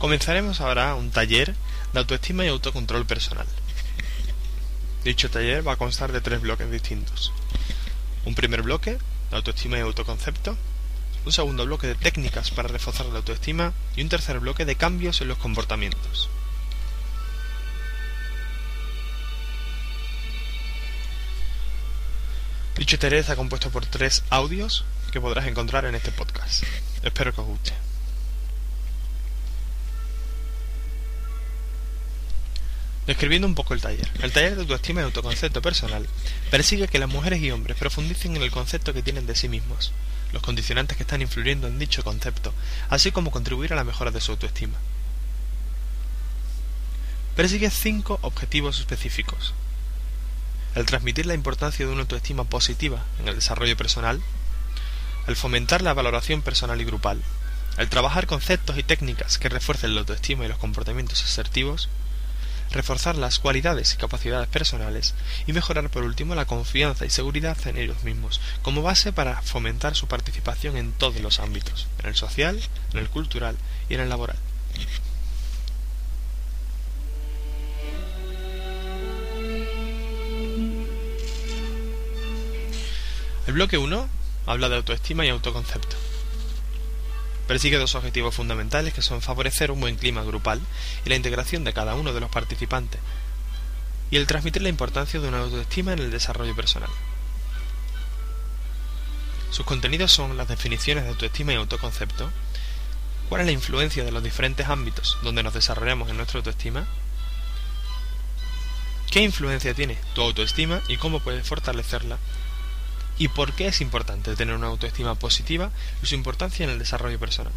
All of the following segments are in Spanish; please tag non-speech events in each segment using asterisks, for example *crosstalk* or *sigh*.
Comenzaremos ahora un taller de autoestima y autocontrol personal. Dicho taller va a constar de tres bloques distintos. Un primer bloque, de autoestima y autoconcepto, un segundo bloque de técnicas para reforzar la autoestima y un tercer bloque de cambios en los comportamientos. Dicho taller está compuesto por tres audios que podrás encontrar en este podcast. Espero que os guste. Describiendo un poco el taller. El taller de autoestima y autoconcepto personal persigue que las mujeres y hombres profundicen en el concepto que tienen de sí mismos, los condicionantes que están influyendo en dicho concepto, así como contribuir a la mejora de su autoestima. Persigue cinco objetivos específicos. El transmitir la importancia de una autoestima positiva en el desarrollo personal, el fomentar la valoración personal y grupal, el trabajar conceptos y técnicas que refuercen la autoestima y los comportamientos asertivos, reforzar las cualidades y capacidades personales y mejorar por último la confianza y seguridad en ellos mismos, como base para fomentar su participación en todos los ámbitos, en el social, en el cultural y en el laboral. El bloque 1 habla de autoestima y autoconcepto. Persigue dos objetivos fundamentales que son favorecer un buen clima grupal y la integración de cada uno de los participantes, y el transmitir la importancia de una autoestima en el desarrollo personal. Sus contenidos son las definiciones de autoestima y autoconcepto, cuál es la influencia de los diferentes ámbitos donde nos desarrollamos en nuestra autoestima, qué influencia tiene tu autoestima y cómo puedes fortalecerla y por qué es importante tener una autoestima positiva y su importancia en el desarrollo personal.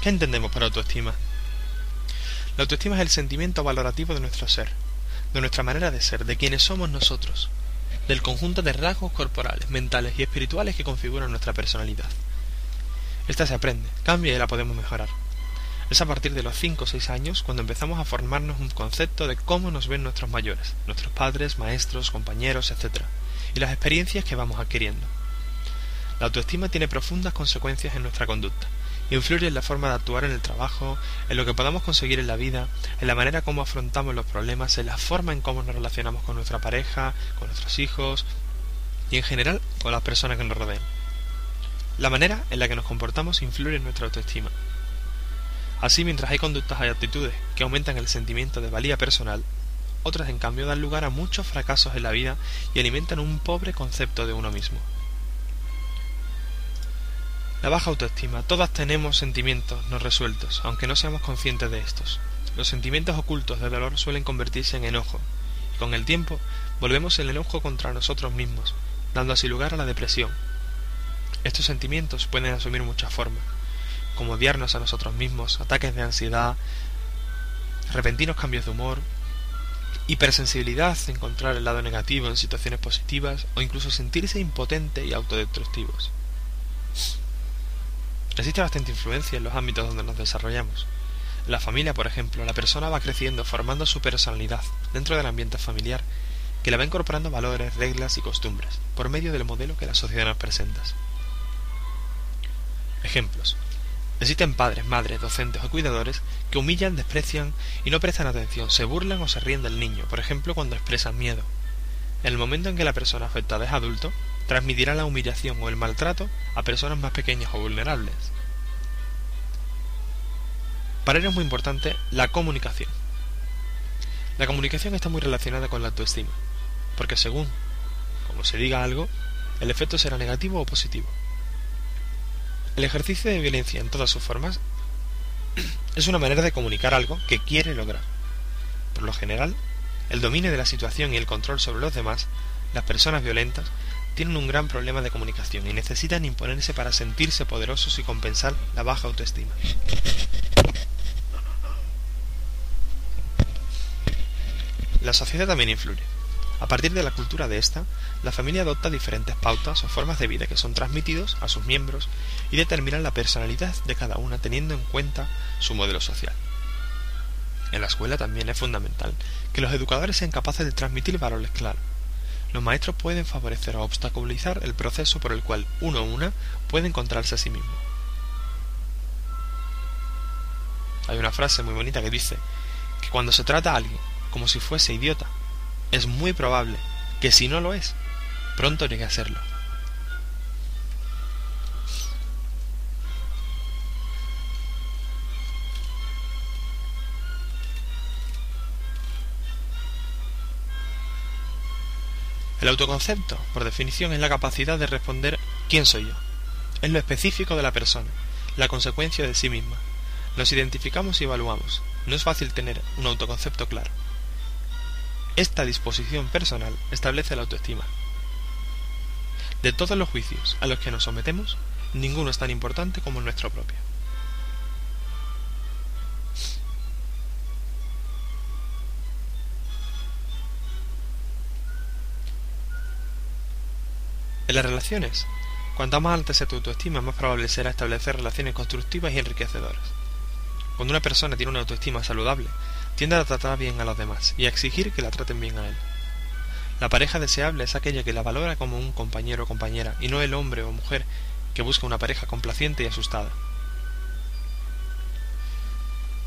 ¿Qué entendemos por autoestima? La autoestima es el sentimiento valorativo de nuestro ser, de nuestra manera de ser, de quienes somos nosotros, del conjunto de rasgos corporales, mentales y espirituales que configuran nuestra personalidad. Esta se aprende, cambia y la podemos mejorar. Es a partir de los 5 o 6 años cuando empezamos a formarnos un concepto de cómo nos ven nuestros mayores, nuestros padres, maestros, compañeros, etc., y las experiencias que vamos adquiriendo. La autoestima tiene profundas consecuencias en nuestra conducta, influye en la forma de actuar en el trabajo, en lo que podamos conseguir en la vida, en la manera como afrontamos los problemas, en la forma en cómo nos relacionamos con nuestra pareja, con nuestros hijos y en general con las personas que nos rodean. La manera en la que nos comportamos influye en nuestra autoestima. Así, mientras hay conductas y actitudes que aumentan el sentimiento de valía personal, otras en cambio dan lugar a muchos fracasos en la vida y alimentan un pobre concepto de uno mismo. La baja autoestima. Todas tenemos sentimientos no resueltos, aunque no seamos conscientes de estos. Los sentimientos ocultos de dolor suelen convertirse en enojo, y con el tiempo volvemos el enojo contra nosotros mismos, dando así lugar a la depresión. Estos sentimientos pueden asumir muchas formas como odiarnos a nosotros mismos, ataques de ansiedad, repentinos cambios de humor, hipersensibilidad, encontrar el lado negativo en situaciones positivas o incluso sentirse impotente y autodestructivos. Existe bastante influencia en los ámbitos donde nos desarrollamos. En la familia, por ejemplo, la persona va creciendo formando su personalidad dentro del ambiente familiar, que la va incorporando valores, reglas y costumbres, por medio del modelo que la sociedad nos presenta. Ejemplos. Existen padres, madres, docentes o cuidadores que humillan, desprecian y no prestan atención, se burlan o se ríen del niño, por ejemplo cuando expresan miedo. En el momento en que la persona afectada es adulto, transmitirá la humillación o el maltrato a personas más pequeñas o vulnerables. Para ello es muy importante la comunicación. La comunicación está muy relacionada con la autoestima, porque según como se diga algo, el efecto será negativo o positivo. El ejercicio de violencia en todas sus formas *clears throat* es una manera de comunicar algo que quiere lograr. Por lo general, el dominio de la situación y el control sobre los demás, las personas violentas, tienen un gran problema de comunicación y necesitan imponerse para sentirse poderosos y compensar la baja autoestima. La sociedad también influye. A partir de la cultura de esta, la familia adopta diferentes pautas o formas de vida que son transmitidos a sus miembros y determinan la personalidad de cada una teniendo en cuenta su modelo social. En la escuela también es fundamental que los educadores sean capaces de transmitir valores claros. los maestros pueden favorecer o obstaculizar el proceso por el cual uno o una puede encontrarse a sí mismo. Hay una frase muy bonita que dice que cuando se trata a alguien como si fuese idiota, es muy probable que si no lo es, pronto llegue a serlo. El autoconcepto, por definición, es la capacidad de responder ¿quién soy yo? Es lo específico de la persona, la consecuencia de sí misma. Nos identificamos y evaluamos. No es fácil tener un autoconcepto claro. Esta disposición personal establece la autoestima. De todos los juicios a los que nos sometemos, ninguno es tan importante como el nuestro propio. En las relaciones, cuanto más alta sea tu autoestima, más probable será establecer relaciones constructivas y enriquecedoras. Cuando una persona tiene una autoestima saludable, tiende a tratar bien a los demás y a exigir que la traten bien a él. La pareja deseable es aquella que la valora como un compañero o compañera y no el hombre o mujer que busca una pareja complaciente y asustada.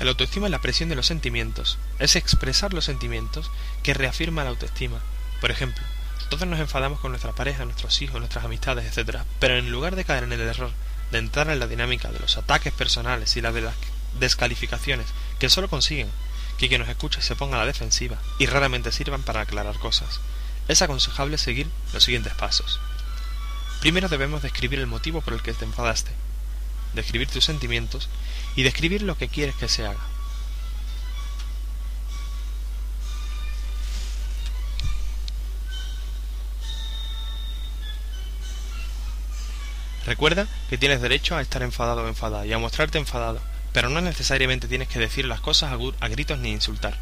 El autoestima es la presión de los sentimientos, es expresar los sentimientos que reafirma la autoestima. Por ejemplo, todos nos enfadamos con nuestra pareja, nuestros hijos, nuestras amistades, etc. Pero en lugar de caer en el error de entrar en la dinámica de los ataques personales y la de las descalificaciones, que solo consiguen que quien nos escuche se ponga a la defensiva y raramente sirvan para aclarar cosas, es aconsejable seguir los siguientes pasos. Primero debemos describir el motivo por el que te enfadaste, describir tus sentimientos y describir lo que quieres que se haga. Recuerda que tienes derecho a estar enfadado o enfadada y a mostrarte enfadado, pero no necesariamente tienes que decir las cosas a gritos ni insultar.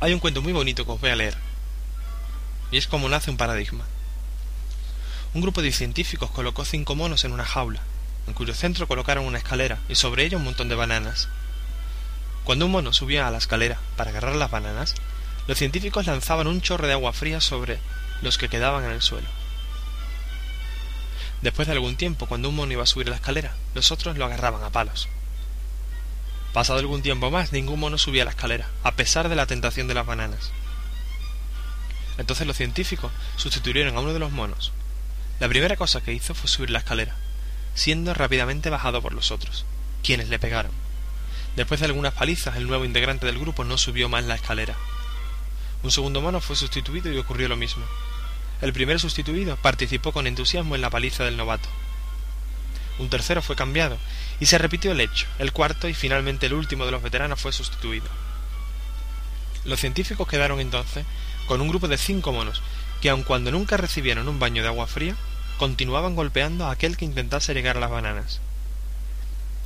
Hay un cuento muy bonito que os voy a leer, y es como nace un paradigma. Un grupo de científicos colocó cinco monos en una jaula, en cuyo centro colocaron una escalera y sobre ella un montón de bananas. Cuando un mono subía a la escalera para agarrar las bananas, los científicos lanzaban un chorro de agua fría sobre los que quedaban en el suelo. Después de algún tiempo, cuando un mono iba a subir la escalera, los otros lo agarraban a palos. Pasado algún tiempo más, ningún mono subía la escalera, a pesar de la tentación de las bananas. Entonces los científicos sustituyeron a uno de los monos. La primera cosa que hizo fue subir la escalera, siendo rápidamente bajado por los otros, quienes le pegaron. Después de algunas palizas, el nuevo integrante del grupo no subió más la escalera. Un segundo mono fue sustituido y ocurrió lo mismo. El primer sustituido participó con entusiasmo en la paliza del novato. Un tercero fue cambiado, y se repitió el hecho. El cuarto y finalmente el último de los veteranos fue sustituido. Los científicos quedaron entonces con un grupo de cinco monos, que aun cuando nunca recibieron un baño de agua fría, continuaban golpeando a aquel que intentase llegar a las bananas.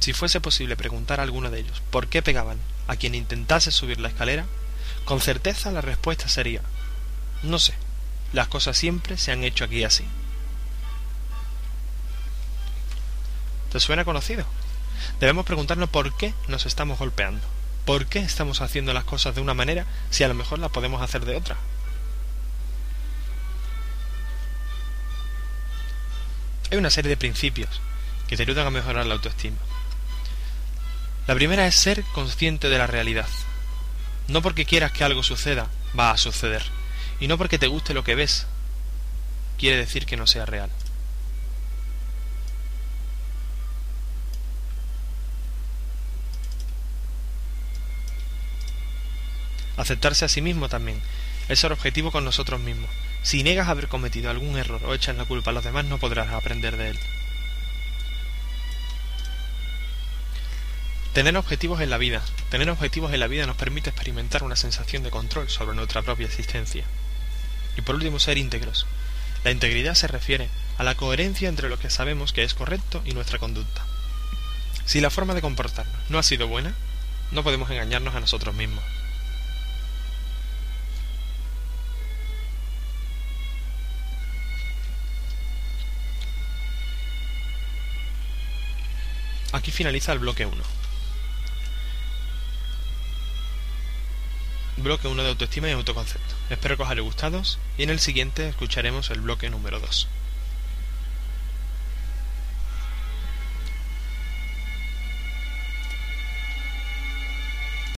Si fuese posible preguntar a alguno de ellos por qué pegaban a quien intentase subir la escalera, con certeza la respuesta sería no sé. Las cosas siempre se han hecho aquí así. ¿Te suena conocido? Debemos preguntarnos por qué nos estamos golpeando. ¿Por qué estamos haciendo las cosas de una manera si a lo mejor las podemos hacer de otra? Hay una serie de principios que te ayudan a mejorar la autoestima. La primera es ser consciente de la realidad. No porque quieras que algo suceda, va a suceder. Y no porque te guste lo que ves, quiere decir que no sea real. Aceptarse a sí mismo también es ser objetivo con nosotros mismos. Si niegas haber cometido algún error o echas la culpa a los demás, no podrás aprender de él. Tener objetivos en la vida. Tener objetivos en la vida nos permite experimentar una sensación de control sobre nuestra propia existencia. Y por último, ser íntegros. La integridad se refiere a la coherencia entre lo que sabemos que es correcto y nuestra conducta. Si la forma de comportarnos no ha sido buena, no podemos engañarnos a nosotros mismos. Aquí finaliza el bloque 1. Bloque 1 de autoestima y autoconcepto. Espero que os haya gustado y en el siguiente escucharemos el bloque número 2.